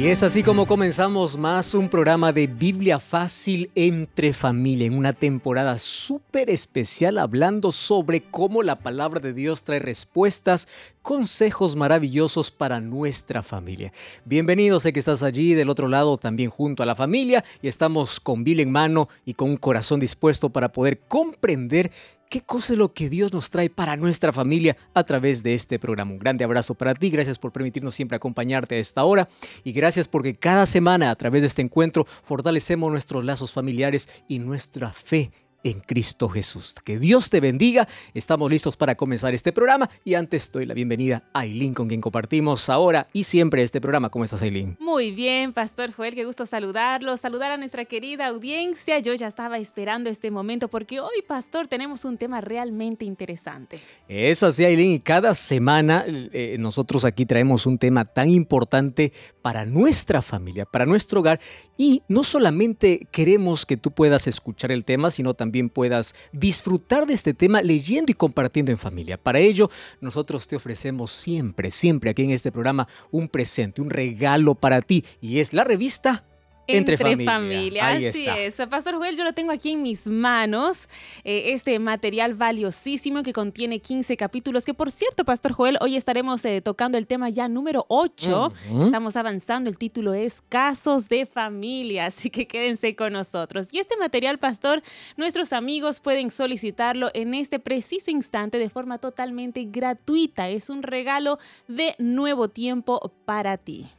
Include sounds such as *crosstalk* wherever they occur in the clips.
Y es así como comenzamos más un programa de Biblia fácil entre familia en una temporada súper especial hablando sobre cómo la palabra de Dios trae respuestas, consejos maravillosos para nuestra familia. Bienvenido, sé que estás allí del otro lado también junto a la familia y estamos con Biblia en mano y con un corazón dispuesto para poder comprender qué cosa es lo que Dios nos trae para nuestra familia a través de este programa. Un grande abrazo para ti, gracias por permitirnos siempre acompañarte a esta hora y gracias porque cada semana a través de este encuentro fortalecemos nuestros lazos familiares y nuestra fe en Cristo Jesús. Que Dios te bendiga. Estamos listos para comenzar este programa y antes doy la bienvenida a Aileen con quien compartimos ahora y siempre este programa. ¿Cómo estás Aileen? Muy bien, Pastor Joel, qué gusto saludarlo, saludar a nuestra querida audiencia. Yo ya estaba esperando este momento porque hoy, Pastor, tenemos un tema realmente interesante. Es así, Aileen, y cada semana eh, nosotros aquí traemos un tema tan importante para nuestra familia, para nuestro hogar y no solamente queremos que tú puedas escuchar el tema, sino también también puedas disfrutar de este tema leyendo y compartiendo en familia. Para ello, nosotros te ofrecemos siempre, siempre aquí en este programa un presente, un regalo para ti y es la revista entre, familia. Así es. Pastor Joel, yo lo tengo aquí en mis manos. Eh, este material valiosísimo que contiene 15 capítulos. Que por cierto, Pastor Joel, hoy estaremos eh, tocando el tema ya número 8. Estamos avanzando. El título es Casos de Familia. Así que quédense con nosotros. Y este material, Pastor, nuestros amigos pueden solicitarlo en este preciso instante de forma totalmente gratuita. Es un regalo de nuevo tiempo para ti.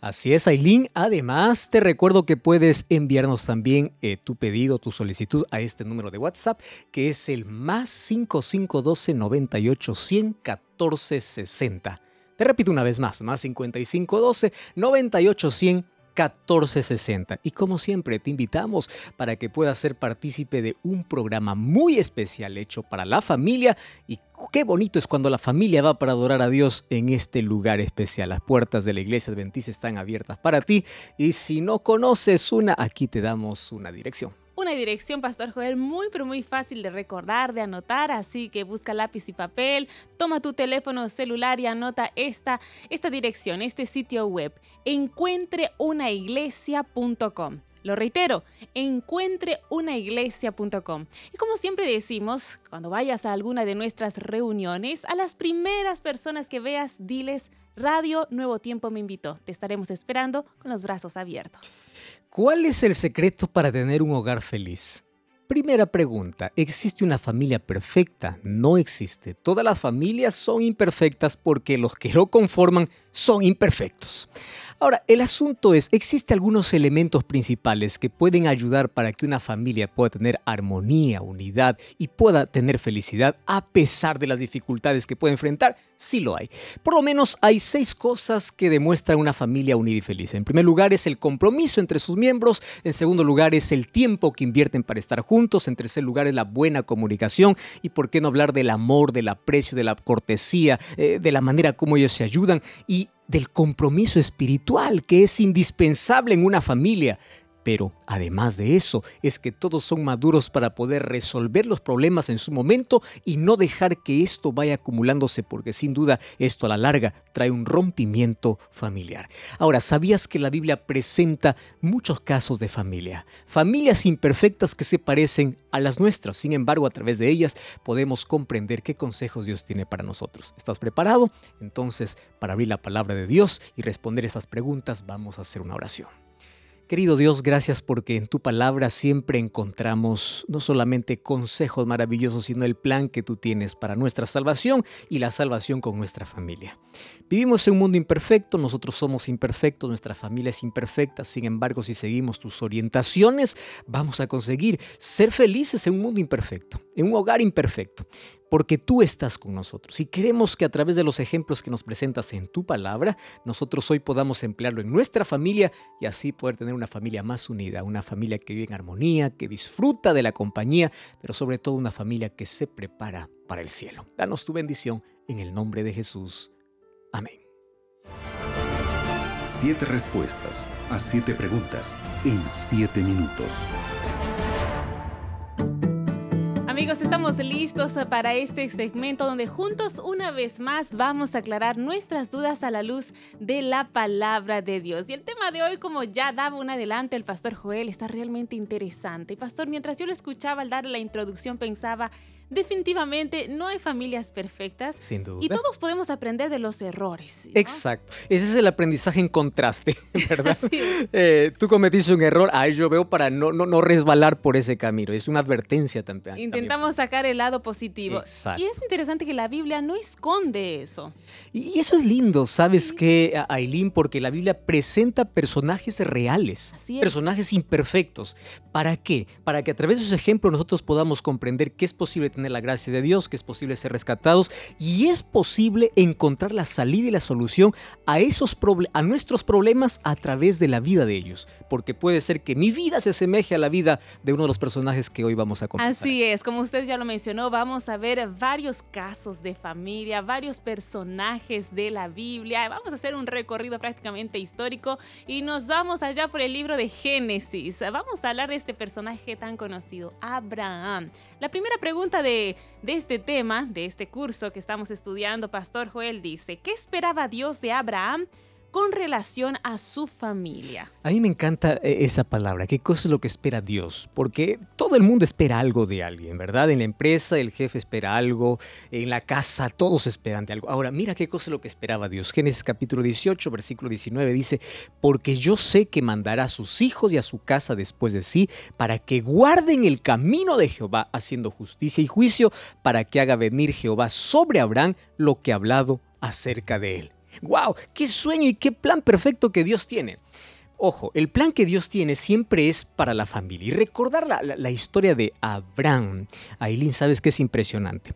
Así es, Aileen. Además, te recuerdo que puedes enviarnos también eh, tu pedido, tu solicitud a este número de WhatsApp, que es el más 5512 98 100 14 60. Te repito una vez más, más 5512 98 100 1460. Y como siempre, te invitamos para que puedas ser partícipe de un programa muy especial hecho para la familia. Y qué bonito es cuando la familia va para adorar a Dios en este lugar especial. Las puertas de la iglesia adventista están abiertas para ti. Y si no conoces una, aquí te damos una dirección una dirección, Pastor Joel, muy pero muy fácil de recordar, de anotar, así que busca lápiz y papel, toma tu teléfono celular y anota esta, esta dirección, este sitio web, encuentreunaiglesia.com. Lo reitero, encuentreunaiglesia.com. Y como siempre decimos, cuando vayas a alguna de nuestras reuniones, a las primeras personas que veas, diles, Radio Nuevo Tiempo me invitó. Te estaremos esperando con los brazos abiertos. ¿Cuál es el secreto para tener un hogar feliz? Primera pregunta, ¿existe una familia perfecta? No existe. Todas las familias son imperfectas porque los que lo conforman son imperfectos. Ahora, el asunto es, ¿existen algunos elementos principales que pueden ayudar para que una familia pueda tener armonía, unidad y pueda tener felicidad a pesar de las dificultades que puede enfrentar? Sí lo hay. Por lo menos hay seis cosas que demuestran una familia unida y feliz. En primer lugar es el compromiso entre sus miembros, en segundo lugar es el tiempo que invierten para estar juntos, en tercer lugar es la buena comunicación y por qué no hablar del amor, del aprecio, de la cortesía, eh, de la manera como ellos se ayudan y del compromiso espiritual que es indispensable en una familia. Pero además de eso, es que todos son maduros para poder resolver los problemas en su momento y no dejar que esto vaya acumulándose, porque sin duda esto a la larga trae un rompimiento familiar. Ahora, ¿sabías que la Biblia presenta muchos casos de familia? Familias imperfectas que se parecen a las nuestras. Sin embargo, a través de ellas podemos comprender qué consejos Dios tiene para nosotros. ¿Estás preparado? Entonces, para abrir la palabra de Dios y responder estas preguntas, vamos a hacer una oración. Querido Dios, gracias porque en tu palabra siempre encontramos no solamente consejos maravillosos, sino el plan que tú tienes para nuestra salvación y la salvación con nuestra familia. Vivimos en un mundo imperfecto, nosotros somos imperfectos, nuestra familia es imperfecta, sin embargo, si seguimos tus orientaciones, vamos a conseguir ser felices en un mundo imperfecto. en un hogar imperfecto, porque tú estás con nosotros y queremos que a través de los ejemplos que nos presentas en tu palabra, nosotros hoy podamos emplearlo en nuestra familia y así poder tener una familia más unida, una familia que vive en armonía, que disfruta de la compañía, pero sobre todo una familia que se prepara para el cielo. Danos tu bendición en el nombre de Jesús. Amén. Siete respuestas a siete preguntas en siete minutos. Amigos, estamos listos para este segmento donde juntos una vez más vamos a aclarar nuestras dudas a la luz de la palabra de Dios. Y el tema de hoy, como ya daba un adelante el pastor Joel, está realmente interesante. Pastor, mientras yo lo escuchaba al dar la introducción, pensaba, definitivamente no hay familias perfectas. Sin duda. Y todos podemos aprender de los errores. Exacto. Ese es el aprendizaje en contraste, *laughs* ¿verdad? Eh, tú cometiste un error, ahí yo veo para no, no, no, resbalar por ese camino. Es una advertencia también. Intentamos sacar el lado positivo. Exacto. Y es interesante que la Biblia no esconde eso. Y eso es lindo, ¿sabes qué, Aileen? Porque la Biblia presenta personajes reales, Así es. personajes imperfectos. ¿Para qué? Para que a través de esos ejemplos nosotros podamos comprender que es posible tener la gracia de Dios, que es posible ser rescatados y es posible encontrar la salida y la solución a esos a nuestros problemas a través de la vida de ellos, porque puede ser que mi vida se asemeje a la vida de uno de los personajes que hoy vamos a conversar. Así es, como usted ya lo mencionó, vamos a ver varios casos de familia, varios personajes de la Biblia, vamos a hacer un recorrido prácticamente histórico y nos vamos allá por el libro de Génesis. Vamos a hablar de este personaje tan conocido, Abraham. La primera pregunta de, de, este tema, de este curso que estamos estudiando, Pastor Joel dice, ¿qué esperaba Dios de Abraham con relación a su familia? A mí me encanta eh, esa palabra, ¿qué cosa es lo que espera Dios? Porque todo el mundo espera algo de alguien, ¿verdad? En la empresa el jefe espera algo, en la casa todos esperan de algo. Ahora, mira qué cosa es lo que esperaba Dios. Génesis capítulo 18, versículo 19 dice, porque yo sé que mandará a sus hijos y a su casa después de sí, para que guarden el camino de Jehová, haciendo justicia y juicio, para que haga venir Jehová sobre Abraham lo que ha hablado acerca de él. ¡Wow! ¡Qué sueño y qué plan perfecto que Dios tiene! Ojo, el plan que Dios tiene siempre es para la familia. Y recordar la, la, historia de Abraham, Aileen, sabes que es impresionante.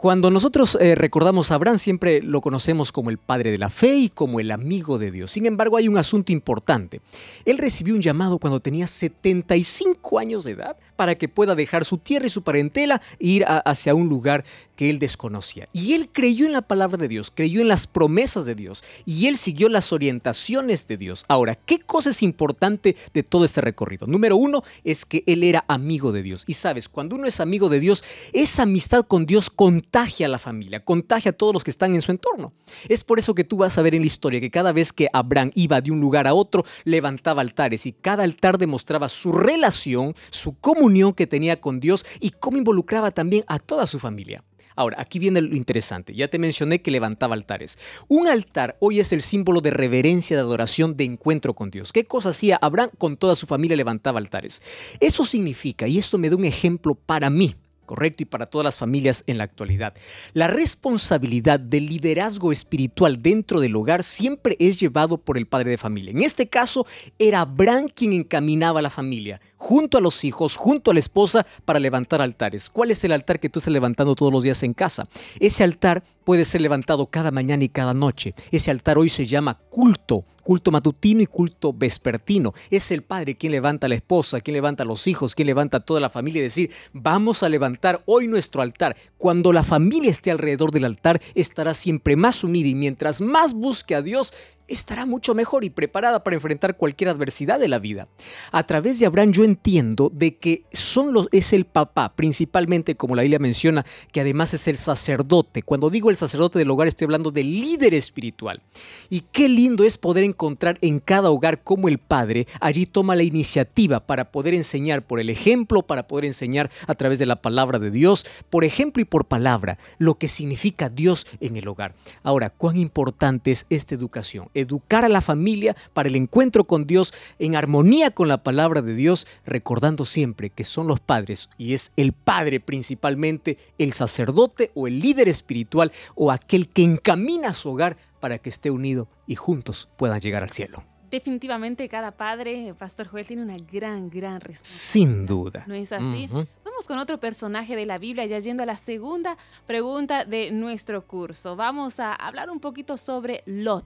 Cuando nosotros eh, recordamos a Abraham siempre lo conocemos como el padre de la fe y como el amigo de Dios. Sin embargo, hay un asunto importante. Él recibió un llamado cuando tenía 75 años de edad para que pueda dejar su tierra y su parentela e ir hacia un lugar que él desconocía. Y él creyó en la palabra de Dios, creyó en las promesas de Dios y él siguió las orientaciones de Dios. Ahora, ¿qué cosa es importante de todo este recorrido? Número uno es que él era amigo de Dios. Y sabes, cuando uno es amigo de Dios, esa amistad con Dios contagia a la familia, contagia a todos los que están en su entorno. Es por eso que tú vas a ver en la historia que cada vez que Abraham iba de un lugar a otro, levantaba altares y cada altar demostraba su relación, su comunión que tenía con Dios y cómo involucraba también a toda su familia. Ahora, aquí viene lo interesante. Ya te mencioné que levantaba altares. Un altar hoy es el símbolo de reverencia, de adoración, de encuentro con Dios. ¿Qué cosa hacía Abraham con toda su familia? Levantaba altares. Eso significa, y esto me da un ejemplo para mí, correcto y para todas las familias en la actualidad. La responsabilidad del liderazgo espiritual dentro del hogar siempre es llevado por el padre de familia. En este caso era Abraham quien encaminaba a la familia, junto a los hijos, junto a la esposa, para levantar altares. ¿Cuál es el altar que tú estás levantando todos los días en casa? Ese altar puede ser levantado cada mañana y cada noche. Ese altar hoy se llama culto culto matutino y culto vespertino. Es el padre quien levanta a la esposa, quien levanta a los hijos, quien levanta a toda la familia y decir, vamos a levantar hoy nuestro altar. Cuando la familia esté alrededor del altar, estará siempre más unida y mientras más busque a Dios, estará mucho mejor y preparada para enfrentar cualquier adversidad de la vida. A través de Abraham yo entiendo de que son los, es el papá, principalmente como la Biblia menciona, que además es el sacerdote. Cuando digo el sacerdote del hogar estoy hablando del líder espiritual. Y qué lindo es poder encontrar en cada hogar como el padre allí toma la iniciativa para poder enseñar por el ejemplo, para poder enseñar a través de la palabra de Dios, por ejemplo y por palabra, lo que significa Dios en el hogar. Ahora, cuán importante es esta educación educar a la familia para el encuentro con Dios en armonía con la palabra de Dios, recordando siempre que son los padres y es el padre principalmente el sacerdote o el líder espiritual o aquel que encamina a su hogar para que esté unido y juntos puedan llegar al cielo. Definitivamente cada padre, Pastor Joel, tiene una gran, gran responsabilidad. Sin duda. ¿No es así? Vamos con otro personaje de la Biblia, ya yendo a la segunda pregunta de nuestro curso. Vamos a hablar un poquito sobre Lot.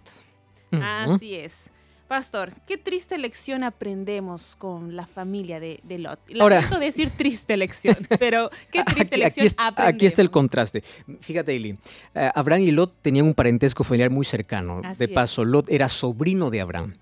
Así es. Pastor, qué triste lección aprendemos con la familia de, Lot. *laughs* Ahora, decir triste lección, *laughs* pero qué triste lección aquí, aprendemos. Aquí está el contraste. Fíjate, Eileen, eh, Abraham y Lot tenían un parentesco familiar muy cercano. de paso, Lot era sobrino de Abraham.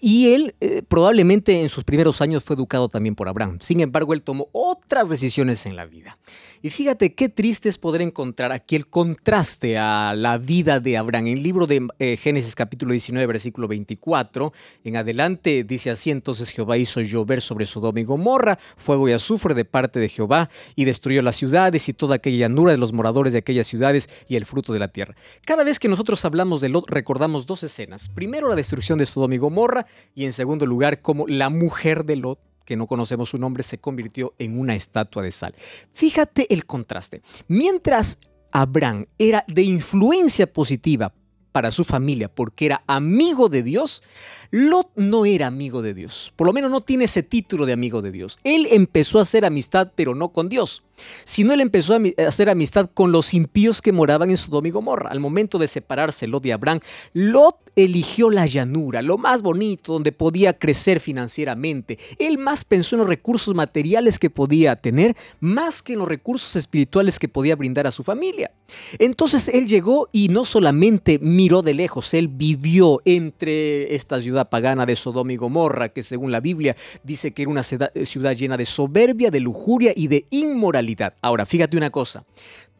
Y él eh, probablemente en sus primeros años fue educado también por Abraham. Sin embargo, él tomó otras decisiones en la vida. Y fíjate qué triste es poder encontrar aquí el contraste a la vida de Abraham. En el libro de eh, Génesis capítulo 19, versículo 24, en adelante dice así, entonces Jehová hizo llover sobre Sodoma y Gomorra, fuego y azufre de parte de Jehová, y destruyó las ciudades y toda aquella llanura de los moradores de aquellas ciudades y el fruto de la tierra. Cada vez que nosotros hablamos de Lot, recordamos dos escenas. Primero la destrucción de Sodoma y Gomorra, y en segundo lugar, como la mujer de Lot que no conocemos su nombre, se convirtió en una estatua de sal. Fíjate el contraste. Mientras Abraham era de influencia positiva para su familia porque era amigo de Dios, Lot no era amigo de Dios. Por lo menos no tiene ese título de amigo de Dios. Él empezó a hacer amistad, pero no con Dios sino él empezó a hacer amistad con los impíos que moraban en Sodoma y Gomorra. Al momento de separarse Lot de Abraham, Lot eligió la llanura, lo más bonito, donde podía crecer financieramente. Él más pensó en los recursos materiales que podía tener, más que en los recursos espirituales que podía brindar a su familia. Entonces él llegó y no solamente miró de lejos, él vivió entre esta ciudad pagana de Sodoma y Gomorra, que según la Biblia dice que era una ciudad llena de soberbia, de lujuria y de inmoralidad Ahora, fíjate una cosa.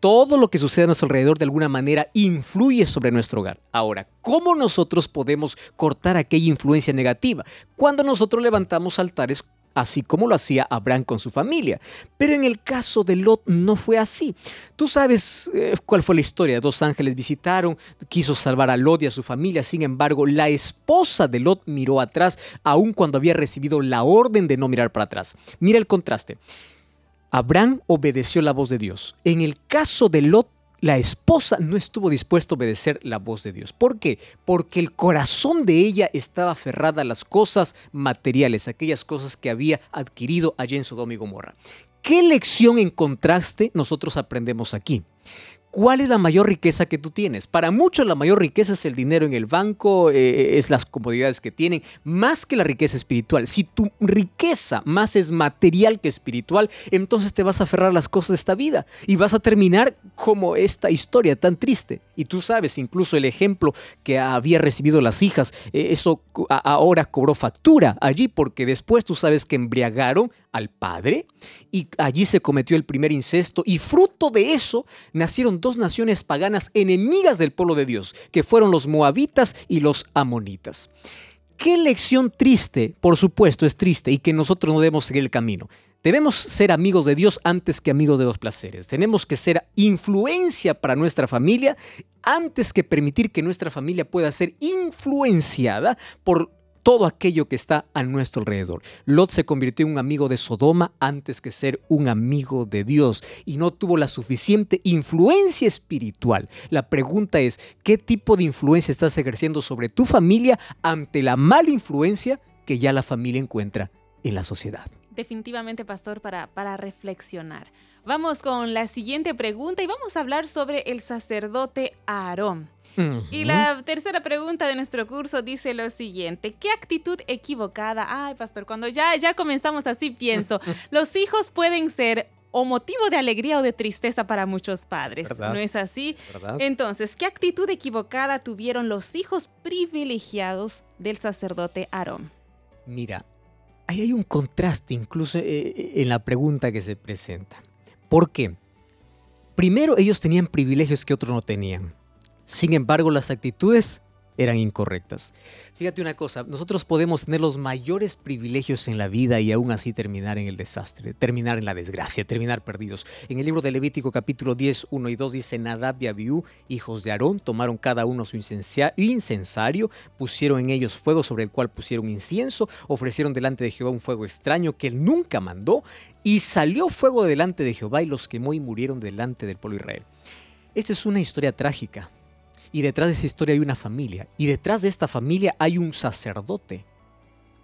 Todo lo que sucede a nuestro alrededor de alguna manera influye sobre nuestro hogar. Ahora, ¿cómo nosotros podemos cortar aquella influencia negativa? Cuando nosotros levantamos altares así como lo hacía Abraham con su familia. Pero en el caso de Lot no fue así. Tú sabes eh, cuál fue la historia. Dos ángeles visitaron, quiso salvar a Lot y a su familia. Sin embargo, la esposa de Lot miró atrás, aun cuando había recibido la orden de no mirar para atrás. Mira el contraste. Abraham obedeció la voz de Dios. En el caso de Lot, la esposa no estuvo dispuesta a obedecer la voz de Dios. ¿Por qué? Porque el corazón de ella estaba aferrada a las cosas materiales, aquellas cosas que había adquirido allá en Sodoma y Gomorra. ¿Qué lección en contraste nosotros aprendemos aquí? ¿Cuál es la mayor riqueza que tú tienes? Para muchos la mayor riqueza es el dinero en el banco, eh, es las comodidades que tienen, más que la riqueza espiritual. Si tu riqueza más es material que espiritual, entonces te vas a aferrar las cosas de esta vida y vas a terminar como esta historia tan triste. Y tú sabes, incluso el ejemplo que había recibido las hijas, eh, eso ahora cobró factura allí porque después tú sabes que embriagaron al padre y allí se cometió el primer incesto y fruto de eso nacieron dos naciones paganas enemigas del pueblo de Dios, que fueron los moabitas y los amonitas. Qué lección triste, por supuesto es triste y que nosotros no debemos seguir el camino. Debemos ser amigos de Dios antes que amigos de los placeres. Tenemos que ser influencia para nuestra familia antes que permitir que nuestra familia pueda ser influenciada por todo aquello que está a nuestro alrededor. Lot se convirtió en un amigo de Sodoma antes que ser un amigo de Dios y no tuvo la suficiente influencia espiritual. La pregunta es, ¿qué tipo de influencia estás ejerciendo sobre tu familia ante la mala influencia que ya la familia encuentra en la sociedad? Definitivamente, pastor, para, para reflexionar. Vamos con la siguiente pregunta y vamos a hablar sobre el sacerdote Aarón. Y la tercera pregunta de nuestro curso dice lo siguiente, ¿qué actitud equivocada? Ay, pastor, cuando ya, ya comenzamos así pienso, *laughs* los hijos pueden ser o motivo de alegría o de tristeza para muchos padres. ¿No es así? Entonces, ¿qué actitud equivocada tuvieron los hijos privilegiados del sacerdote Aarón? Mira, ahí hay un contraste incluso eh, eh, en la pregunta que se presenta. ¿Por qué? Primero, ellos tenían privilegios que otros no tenían. Sin embargo, las actitudes eran incorrectas. Fíjate una cosa, nosotros podemos tener los mayores privilegios en la vida y aún así terminar en el desastre, terminar en la desgracia, terminar perdidos. En el libro de Levítico capítulo 10, 1 y 2 dice, Nadab y Abiú, hijos de Aarón, tomaron cada uno su incensario, pusieron en ellos fuego sobre el cual pusieron incienso, ofrecieron delante de Jehová un fuego extraño que él nunca mandó, y salió fuego delante de Jehová y los quemó y murieron delante del pueblo Israel. Esta es una historia trágica y detrás de esa historia hay una familia. Y detrás de esta familia hay un sacerdote.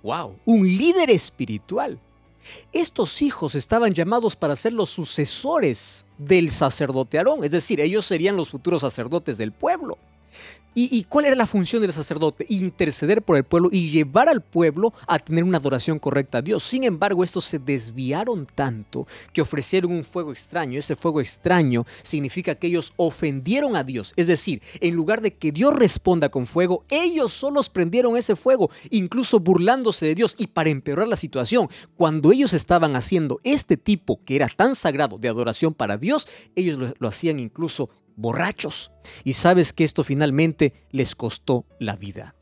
¡Wow! Un líder espiritual. Estos hijos estaban llamados para ser los sucesores del sacerdote Aarón, es decir, ellos serían los futuros sacerdotes del pueblo. ¿Y, cuál era la función del sacerdote? Interceder por el pueblo y llevar al pueblo a tener una adoración correcta a Dios. Sin embargo, estos se desviaron tanto que ofrecieron un fuego extraño. Ese fuego extraño significa que ellos ofendieron a Dios. Es decir, en lugar de que Dios responda con fuego, ellos solos prendieron ese fuego, incluso burlándose de Dios. Y para empeorar la situación, cuando ellos estaban haciendo este tipo que era tan sagrado de adoración para Dios, ellos lo, lo hacían incluso borrachos. Y sabes que esto finalmente les costó la vida.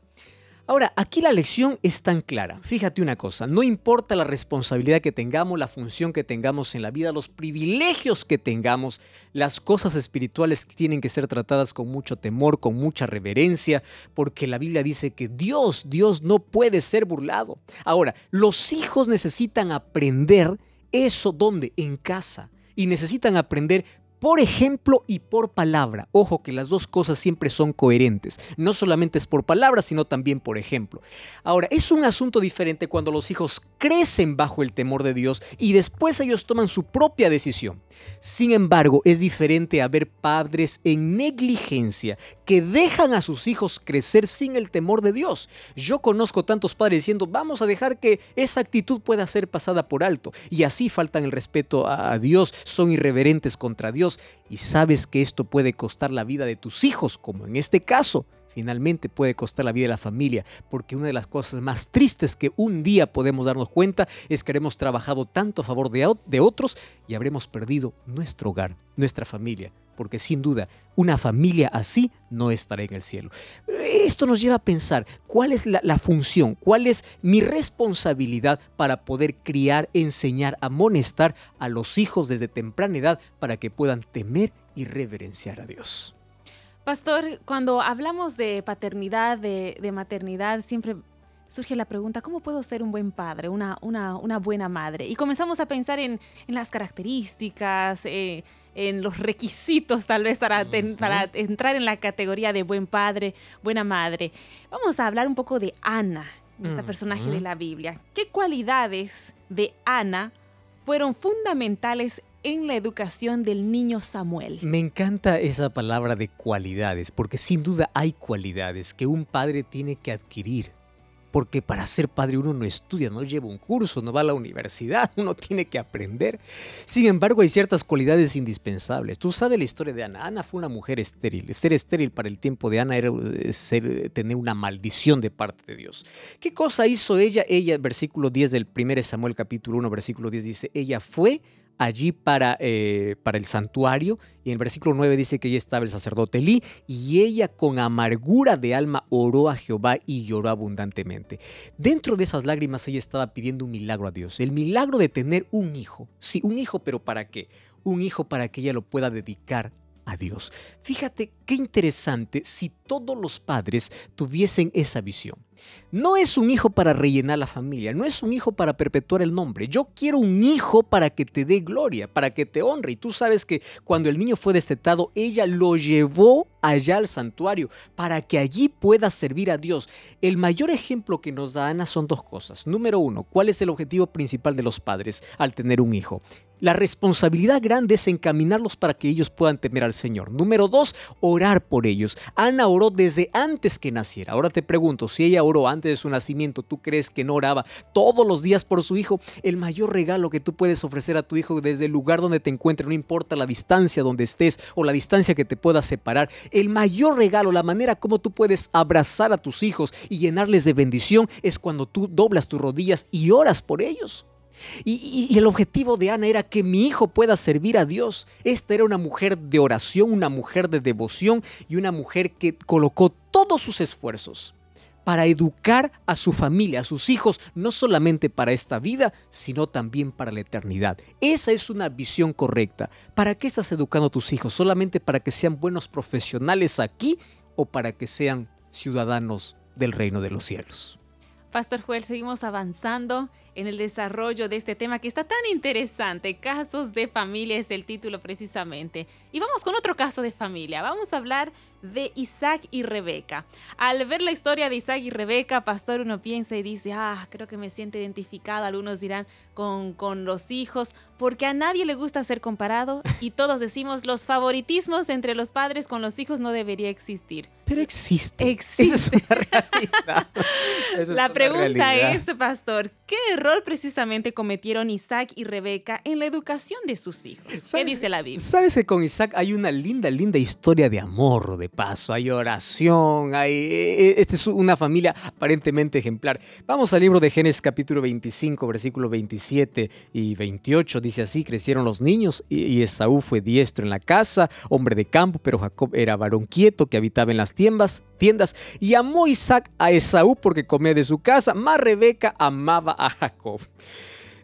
Ahora, aquí la lección es tan clara. Fíjate una cosa, no importa la responsabilidad que tengamos, la función que tengamos en la vida, los privilegios que tengamos, las cosas espirituales tienen que ser tratadas con mucho temor, con mucha reverencia, porque la Biblia dice que Dios, Dios no puede ser burlado. Ahora, los hijos necesitan aprender eso donde? En casa. Y necesitan aprender por ejemplo y por palabra. Ojo que las dos cosas siempre son coherentes. No solamente es por palabra, sino también por ejemplo. Ahora, es un asunto diferente cuando los hijos crecen bajo el temor de Dios y después ellos toman su propia decisión. Sin embargo, es diferente a ver padres en negligencia que dejan a sus hijos crecer sin el temor de Dios. Yo conozco tantos padres diciendo, vamos a dejar que esa actitud pueda ser pasada por alto. Y así faltan el respeto a Dios, son irreverentes contra Dios y sabes que esto puede costar la vida de tus hijos, como en este caso, finalmente puede costar la vida de la familia, porque una de las cosas más tristes que un día podemos darnos cuenta es que habremos trabajado tanto a favor de, de otros y habremos perdido nuestro hogar, nuestra familia, porque sin duda una familia así no estará en el cielo. Esto nos lleva a pensar cuál es la, función, cuál es mi responsabilidad para poder criar, enseñar, amonestar a los hijos desde temprana edad para que puedan temer y reverenciar a Dios. Pastor, cuando hablamos de paternidad, de, maternidad, siempre surge la pregunta, ¿cómo puedo ser un buen padre, una, una, una buena madre? Y comenzamos a pensar en, en las características, eh, en los requisitos tal vez para, para entrar en la categoría de buen padre, buena madre. Vamos a hablar un poco de Ana, esta personaje de la Biblia. ¿Qué cualidades de Ana fueron fundamentales en la educación del niño Samuel. Me encanta esa palabra de cualidades, porque sin duda hay cualidades que un padre tiene que adquirir. Porque para ser padre uno no estudia, no lleva un curso, no va a la universidad, *laughs* uno tiene que aprender. Sin embargo, hay ciertas cualidades indispensables. Tú sabes la historia de Ana. Ana fue una mujer estéril. Ser estéril para el tiempo de Ana era eh, ser, tener una maldición de parte de Dios. ¿Qué cosa hizo ella? Ella, versículo 10 del 1 Samuel capítulo 1, versículo 10 dice, ella fue allí para, eh, para el santuario y en el versículo 9 dice que ella estaba el sacerdote Elí y ella con amargura de alma oró a Jehová y lloró abundantemente. Dentro de esas lágrimas ella estaba pidiendo un milagro a Dios, el milagro de tener un hijo. Sí, un hijo, pero ¿para qué? Un hijo para que ella lo pueda dedicar a Dios. Fíjate qué interesante si todos los padres tuviesen esa visión. No es un hijo para rellenar la familia, no es un hijo para perpetuar el nombre. Yo quiero un hijo para que te dé gloria, para que te honre. Y tú sabes que cuando el niño fue destetado, ella lo llevó allá al santuario para que allí pueda servir a Dios. El mayor ejemplo que nos da Ana son dos cosas. Número uno, ¿cuál es el objetivo principal de los padres al tener un hijo? La responsabilidad grande es encaminarlos para que ellos puedan temer al Señor. Número dos, orar por ellos. Ana oró desde antes que naciera. Ahora te pregunto, si ella oró antes de su nacimiento, ¿tú crees que no oraba todos los días por su hijo? El mayor regalo que tú puedes ofrecer a tu hijo desde el lugar donde te encuentres, no importa la distancia donde estés o la distancia que te pueda separar, el mayor regalo, la manera como tú puedes abrazar a tus hijos y llenarles de bendición es cuando tú doblas tus rodillas y oras por ellos. Y, el objetivo de Ana era que mi hijo pueda servir a Dios. Esta era una mujer de oración, una mujer de devoción y una mujer que colocó todos sus esfuerzos para educar a su familia, a sus hijos, no solamente para esta vida, sino también para la eternidad. Esa es una visión correcta. ¿Para qué estás educando a tus hijos? ¿Solamente para que sean buenos profesionales aquí o para que sean ciudadanos del reino de los cielos? Pastor Joel, seguimos avanzando en el desarrollo de este tema que está tan interesante. Casos de familia es el título precisamente. Y vamos con otro caso de familia. Vamos a hablar de Isaac y Rebeca. Al ver la historia de Isaac y Rebeca, pastor, uno piensa y dice, ah, creo que me siento identificado, algunos dirán, con, con los hijos, porque a nadie le gusta ser comparado y todos decimos, los favoritismos entre los padres con los hijos no debería existir. Pero existe. Existe. Esa es una *laughs* realidad. *laughs* La una pregunta realidad. es, pastor, ¿qué error precisamente cometieron Isaac y Rebeca en la educación de sus hijos? ¿Qué ¿Sabes- dice la Biblia? Sabes que con Isaac hay una linda, linda historia de amor, de paso. Hay oración, hay. eh, Esta es una familia aparentemente ejemplar. Vamos al libro de Génesis, capítulo 25, versículo 27 y 28. Dice así: Crecieron los niños y y Esaú fue diestro en la casa, hombre de campo, pero Jacob era varón quieto que habitaba en las tiendas. Tiendas y amó Isaac a Esaú porque comía de su casa, más Rebeca amaba a Jacob.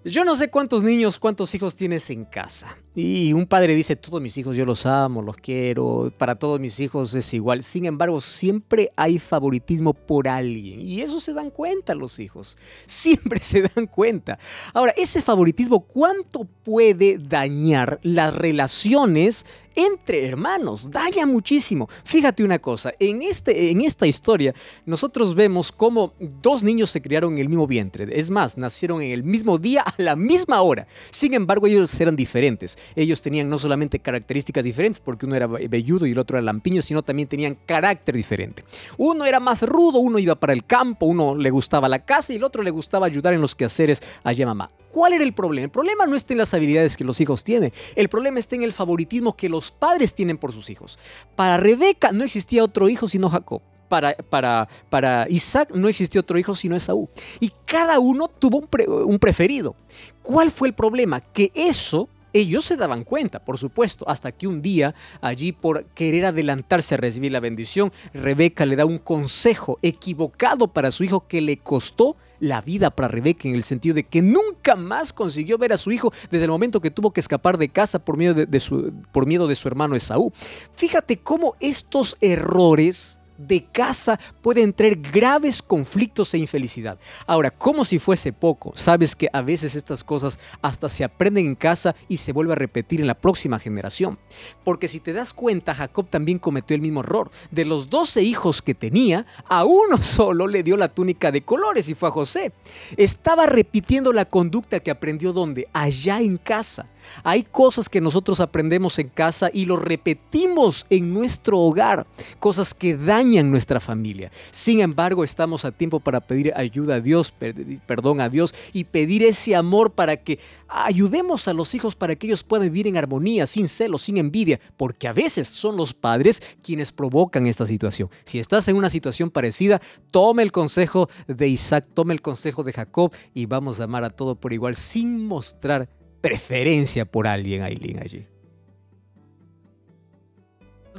Yo no sé cuántos niños, cuántos hijos tienes en casa. Y un padre dice, todos mis hijos yo los amo, los quiero, para todos mis hijos es igual. Sin embargo, siempre hay favoritismo por alguien. Y eso se dan cuenta los hijos. *laughs* Siempre se dan cuenta. Ahora, ese favoritismo, ¿cuánto puede dañar las relaciones entre hermanos? Daña muchísimo. Fíjate una cosa, en, este, en esta historia nosotros vemos cómo dos niños se criaron en el mismo vientre. Es más, nacieron en el mismo día a la misma hora. Sin embargo, ellos eran diferentes. Ellos tenían no solamente características diferentes, porque uno era velludo y el otro era lampiño, sino también tenían carácter diferente. Uno era más rudo, uno iba para el campo, uno le gustaba la casa y el otro le gustaba ayudar en los quehaceres allá mamá. ¿Cuál era el problema? El problema no está en las habilidades que los hijos tienen, el problema está en el favoritismo que los padres tienen por sus hijos. Para Rebeca no existía otro hijo sino Jacob. Para, para, para Isaac no existió otro hijo sino Esaú. Y cada uno tuvo un, pre- un preferido. ¿Cuál fue el problema? Que eso ellos se daban cuenta, por supuesto, hasta que un día, allí por querer adelantarse a recibir la bendición, Rebeca le da un consejo equivocado para su hijo que le costó la vida para Rebeca en el sentido de que nunca más consiguió ver a su hijo desde el momento que tuvo que escapar de casa por miedo de, su, por miedo de su hermano Esaú. Fíjate cómo estos errores de casa pueden traer graves conflictos e infelicidad. Ahora, como si fuese poco, sabes que a veces estas cosas hasta se aprenden en casa y se vuelve a repetir en la próxima generación. Porque si te das cuenta, Jacob también cometió el mismo error. De los 12 hijos que tenía, a uno *laughs* solo le dio la túnica de colores y fue a José. Estaba repitiendo la conducta que aprendió donde? Allá en casa. Hay cosas que nosotros aprendemos en casa y lo repetimos en nuestro hogar, cosas que dañan nuestra familia. Sin embargo, estamos a tiempo para pedir ayuda a Dios, per- perdón a Dios y pedir ese amor para que ayudemos a los hijos para que ellos puedan vivir en armonía, sin celos, sin envidia, porque a veces son los padres quienes provocan esta situación. Si estás en una situación parecida, tome el consejo de Isaac, tome el consejo de Jacob y vamos a amar a todo por igual sin mostrar preferencia por alguien, Aileen, allí.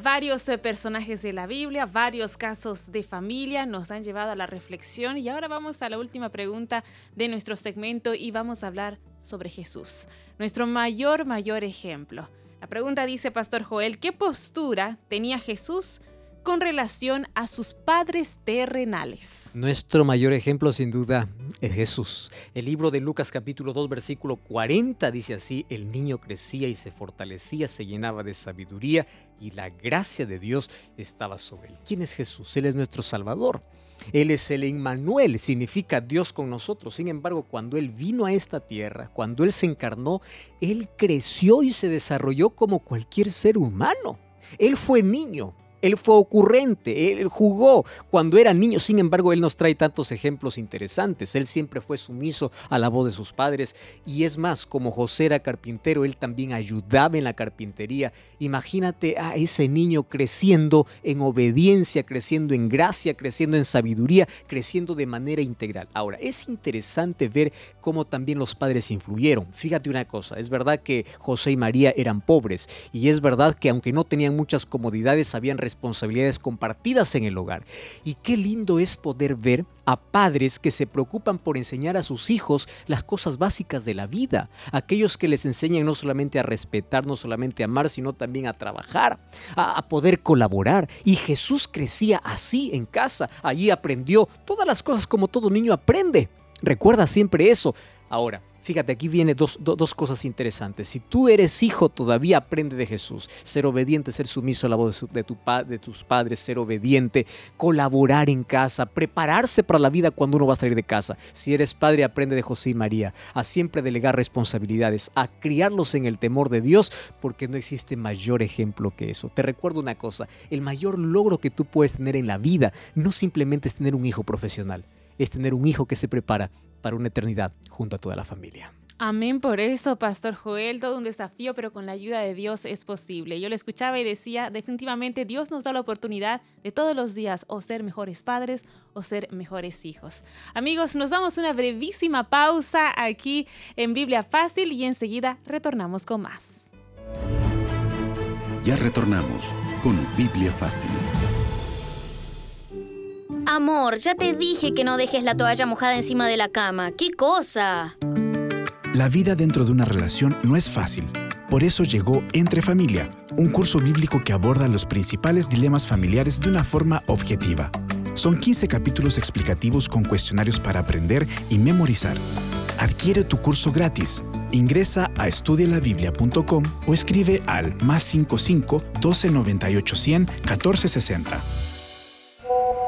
Varios eh, personajes de la Biblia, varios casos de familia nos han llevado a la reflexión y ahora vamos a la última pregunta de nuestro segmento y vamos a hablar sobre Jesús, nuestro mayor, mayor ejemplo. La pregunta dice, Pastor Joel, ¿qué postura tenía Jesús con relación a sus padres terrenales? Nuestro mayor ejemplo sin duda es Jesús. El libro de Lucas capítulo 2 versículo 40 dice así, el niño crecía y se fortalecía, se llenaba de sabiduría y la gracia de Dios estaba sobre él. ¿Quién es Jesús? Él es nuestro Salvador. Él es el Emmanuel, significa Dios con nosotros. Sin embargo, cuando Él vino a esta tierra, cuando Él se encarnó, Él creció y se desarrolló como cualquier ser humano. Él fue niño, él fue ocurrente, él jugó cuando era niño, sin embargo, él nos trae tantos ejemplos interesantes. Él siempre fue sumiso a la voz de sus padres y es más, como José era carpintero, él también ayudaba en la carpintería. Imagínate a ese niño creciendo en obediencia, creciendo en gracia, creciendo en sabiduría, creciendo de manera integral. Ahora, es interesante ver cómo también los padres influyeron. Fíjate una cosa, es verdad que José y María eran pobres y es verdad que aunque no tenían muchas comodidades, habían responsabilidades compartidas en el hogar. Y qué lindo es poder ver a padres que se preocupan por enseñar a sus hijos las cosas básicas de la vida, aquellos que les enseñan no solamente a respetar, no solamente a amar, sino también a trabajar, a, a poder colaborar. Y Jesús crecía así en casa, allí aprendió todas las cosas como todo niño aprende. Recuerda siempre eso. Ahora, Fíjate, aquí viene dos, cosas interesantes. Si tú eres hijo, todavía aprende de Jesús. Ser obediente, ser sumiso a la voz de, tu de tus padres, ser obediente, colaborar en casa, prepararse para la vida cuando uno va a salir de casa. Si eres padre, aprende de José y María, a siempre delegar responsabilidades, a criarlos en el temor de Dios, porque no existe mayor ejemplo que eso. Te recuerdo una cosa, el mayor logro que tú puedes tener en la vida no simplemente es tener un hijo profesional, es tener un hijo que se prepara para una eternidad junto a toda la familia. Amén por eso, Pastor Joel, todo un desafío, pero con la ayuda de Dios es posible. Yo le escuchaba y decía, definitivamente Dios nos da la oportunidad de todos los días o ser mejores padres o ser mejores hijos. Amigos, nos damos una brevísima pausa aquí en Biblia Fácil y enseguida retornamos con más. Ya retornamos con Biblia Fácil. Amor, ya te dije que no dejes la toalla mojada encima de la cama. ¿Qué cosa? La vida dentro de una relación no es fácil. Por eso llegó Entre Familia, un curso bíblico que aborda los principales dilemas familiares de una forma objetiva. Son 15 capítulos explicativos con cuestionarios para aprender y memorizar. Adquiere tu curso gratis. Ingresa a estudialabiblia.com o escribe al más 55 12 98 100 14 60.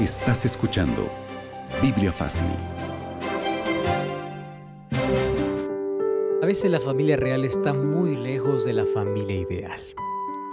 Estás escuchando Biblia Fácil. A veces la familia real está muy lejos de la familia ideal.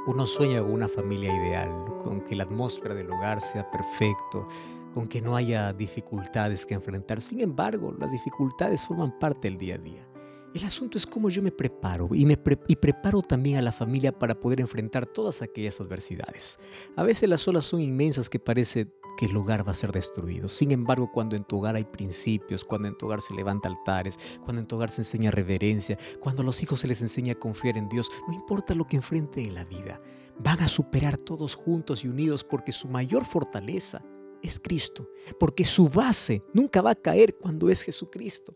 Uno sueña con una familia ideal, con que la atmósfera del hogar sea perfecto, con que no haya dificultades que enfrentar. Sin embargo, las dificultades forman parte del día a día. El asunto es cómo yo me preparo y, me y preparo también a la familia para poder enfrentar todas aquellas adversidades. A veces las olas son inmensas que parece que el hogar va a ser destruido. Sin embargo, cuando en tu hogar hay principios, cuando en tu hogar se levanta altares, cuando en tu hogar se enseña reverencia, cuando a los hijos se les enseña a confiar en Dios, no importa lo que enfrenten en la vida, van a superar todos juntos y unidos porque su mayor fortaleza es Cristo, porque su base nunca va a caer cuando es Jesucristo.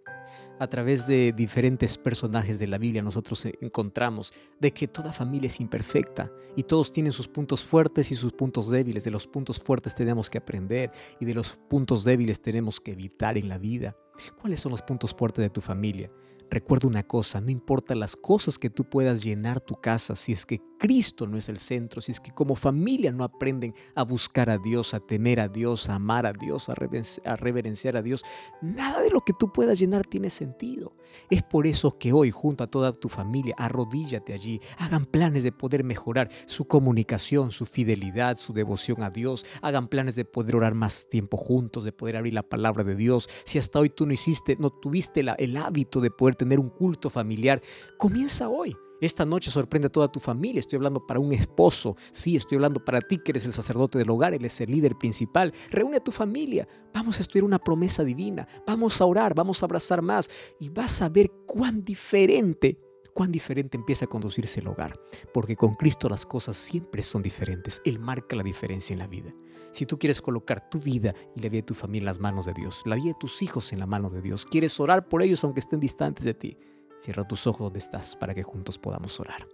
A través de diferentes personajes de la Biblia nosotros encontramos de que toda familia es imperfecta y todos tienen sus puntos fuertes y sus puntos débiles. De los puntos fuertes tenemos que aprender y de los puntos débiles tenemos que evitar en la vida. ¿Cuáles son los puntos fuertes de tu familia? Recuerda una cosa, no importa las cosas que tú puedas llenar tu casa, si es que Cristo no es el centro, si es que como familia no aprenden a buscar a Dios, a temer a Dios, a amar a Dios, a reverenciar a Dios, nada de lo que tú puedas llenar tiene sentido. Es por eso que hoy, junto a toda tu familia, arrodíllate allí, hagan planes de poder mejorar su comunicación, su fidelidad, su devoción a Dios, hagan planes de poder orar más tiempo juntos, de poder abrir la palabra de Dios. Si hasta hoy tú no hiciste, no tuviste el hábito de poder tener un culto familiar, comienza hoy. Esta noche sorprende a toda tu familia. Estoy hablando para un esposo. Sí, estoy hablando para ti que eres el sacerdote del hogar, él es el líder principal. Reúne a tu familia. Vamos a estudiar una promesa divina. Vamos a orar, vamos a abrazar más y vas a ver cuán diferente, cuán diferente empieza a conducirse el hogar. Porque con Cristo las cosas siempre son diferentes. Él marca la diferencia en la vida. Si tú quieres colocar tu vida y la vida de tu familia en las manos de Dios, la vida de tus hijos en las manos de Dios, quieres orar por ellos aunque estén distantes de ti, cierra tus ojos donde estás para que juntos podamos orar.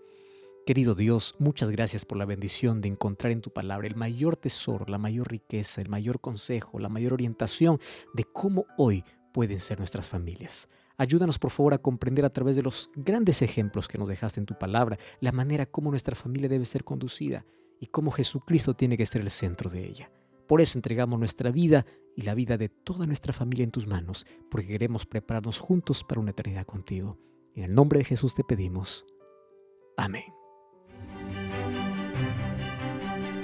Querido Dios, muchas gracias por la bendición de encontrar en tu palabra el mayor tesoro, la mayor riqueza, el mayor consejo, la mayor orientación de cómo hoy pueden ser nuestras familias. Ayúdanos por favor a comprender a través de los grandes ejemplos que nos dejaste en tu palabra la manera como nuestra familia debe ser conducida y cómo Jesucristo tiene que ser el centro de ella. Por eso entregamos nuestra vida y la vida de toda nuestra familia en tus manos, porque queremos prepararnos juntos para una eternidad contigo. En el nombre de Jesús te pedimos. Amén.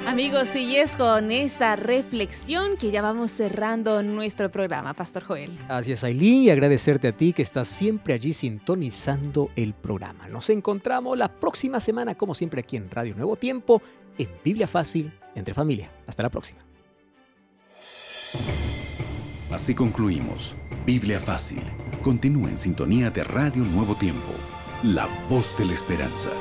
Amigos, y es con esta reflexión que ya vamos cerrando nuestro programa, Pastor Joel. Gracias, Aileen, y agradecerte a ti que estás siempre allí sintonizando el programa. Nos encontramos la próxima semana, como siempre, aquí en Radio Nuevo Tiempo, en Biblia Fácil, entre familia. Hasta la próxima. Así concluimos. Biblia Fácil. Continúa en sintonía de Radio Nuevo Tiempo. La voz de la esperanza.